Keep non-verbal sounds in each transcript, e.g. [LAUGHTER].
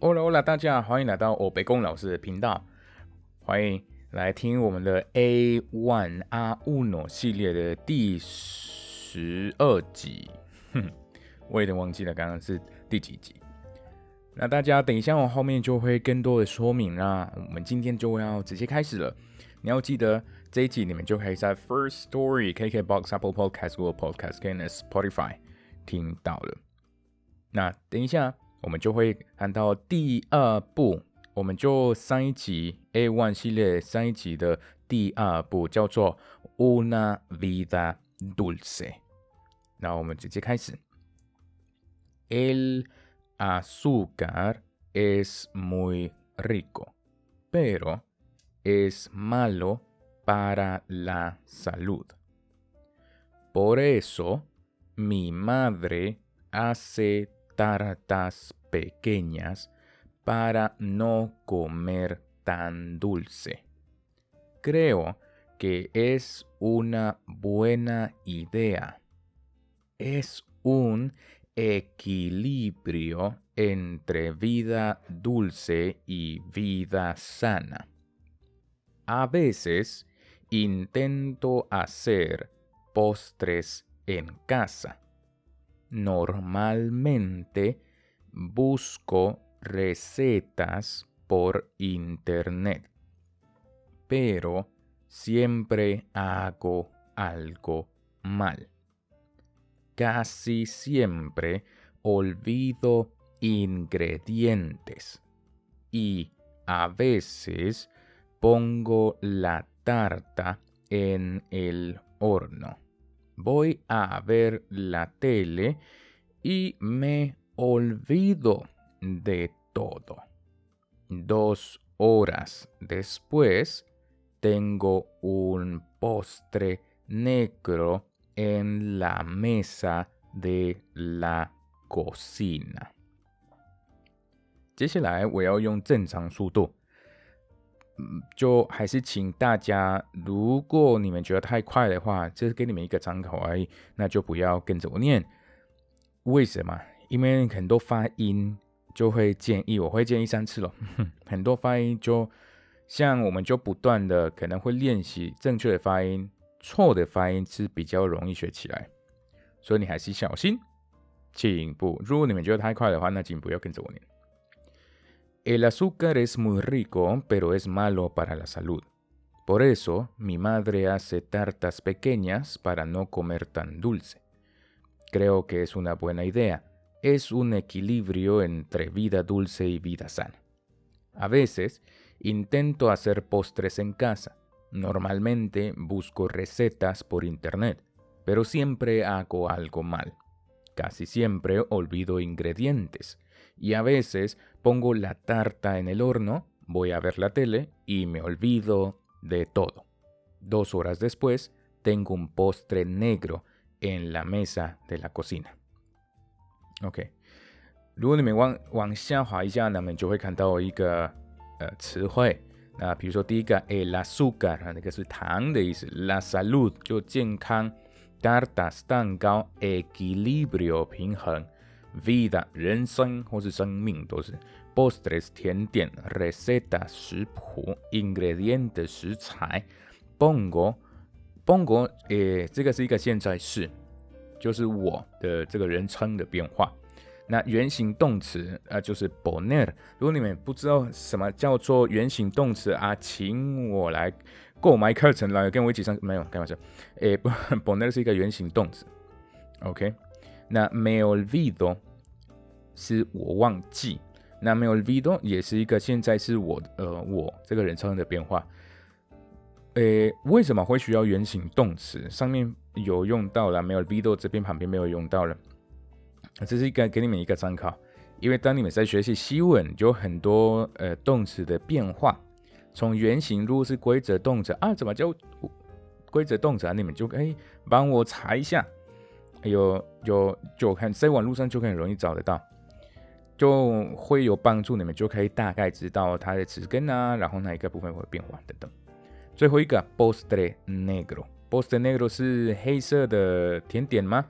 Hola Hola，大家欢迎来到我北宫老师的频道，欢迎来听我们的 A One A Uno 系列的第十二集。哼，[LAUGHS] 我有点忘记了刚刚是第几集。那大家等一下，我后面就会更多的说明啦。我们今天就要直接开始了。你要记得这一集你们就可以在 First Story、KKBox、Apple Podcast、Google Podcast 跟 Spotify 听到了。那等一下。我们就会看到第二部，我们就上一集 A One 系列上一集的第二部叫做 Una vida dulce。那我们直接开始。El azúcar es muy rico, pero es malo para la salud. Por eso mi madre hace tartas pequeñas para no comer tan dulce. Creo que es una buena idea. Es un equilibrio entre vida dulce y vida sana. A veces intento hacer postres en casa normalmente busco recetas por internet, pero siempre hago algo mal. Casi siempre olvido ingredientes y a veces pongo la tarta en el horno voy a ver la tele y me olvido de todo. Dos horas después tengo un postre negro en la mesa de la cocina. 接下来我要用正常速度 就还是请大家，如果你们觉得太快的话，这是给你们一个参考而已，那就不要跟着我念。为什么？因为很多发音就会建议，我会建议三次了。[LAUGHS] 很多发音就像我们就不断的可能会练习正确的发音，错的发音是比较容易学起来。所以你还是小心，请不。如果你们觉得太快的话，那请不要跟着我念。El azúcar es muy rico, pero es malo para la salud. Por eso, mi madre hace tartas pequeñas para no comer tan dulce. Creo que es una buena idea. Es un equilibrio entre vida dulce y vida sana. A veces, intento hacer postres en casa. Normalmente busco recetas por internet, pero siempre hago algo mal. Casi siempre olvido ingredientes y a veces pongo la tarta en el horno, voy a ver la tele y me olvido de todo. Dos horas después tengo un postre negro en la mesa de la cocina. OK，如果你们往往下滑一下呢，你们就会看到一个呃词汇。那比如说第一个，el azúcar，那个是糖的意思；la salud 就健康；tartas 蛋糕；equilibrio 平衡。 Vida 人生或是生命都是 postres 甜点 receta 食谱 ingredient 食材 bongo bongo 诶，这个是一个现在式，就是我的这个人称的变化。那原形动词啊，就是 boner。如果你们不知道什么叫做原形动词啊，请我来购买课程来跟我一起上。没有开玩笑，诶，boner [LAUGHS] 是一个原形动词。OK。那 me olvido 是我忘记，那没有 v i d o 也是一个现在是我呃我这个人称的变化。诶，为什么会需要原形动词？上面有用到了没有 v i d o 这边旁边没有用到了。这是一个给你们一个参考，因为当你们在学习西文，就很多呃动词的变化，从原形如果是规则动词啊，怎么叫规则动词啊？你们就可以帮我查一下。有有就看在网络上就很容易找得到，就会有帮助，你们就可以大概知道它的词根啊，然后哪一个部分会变化等等。最后一个 postre negro，postre negro 是黑色的甜点吗？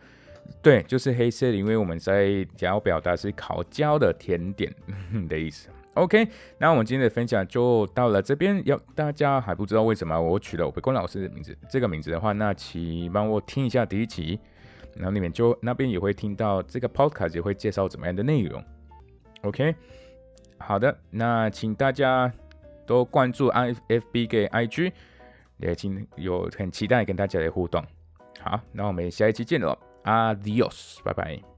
对，就是黑色的，因为我们在想要表达是烤焦的甜点 [LAUGHS] 的意思。OK，那我们今天的分享就到了这边。要大家还不知道为什么我取了我北宫老师的名字，这个名字的话，那请帮我听一下第一集，然后你们就那边也会听到这个 Podcast 也会介绍怎么样的内容。OK，好的，那请大家都关注 IFB 给 IG，也请有很期待跟大家的互动。好，那我们下一期见喽，Adios，拜拜。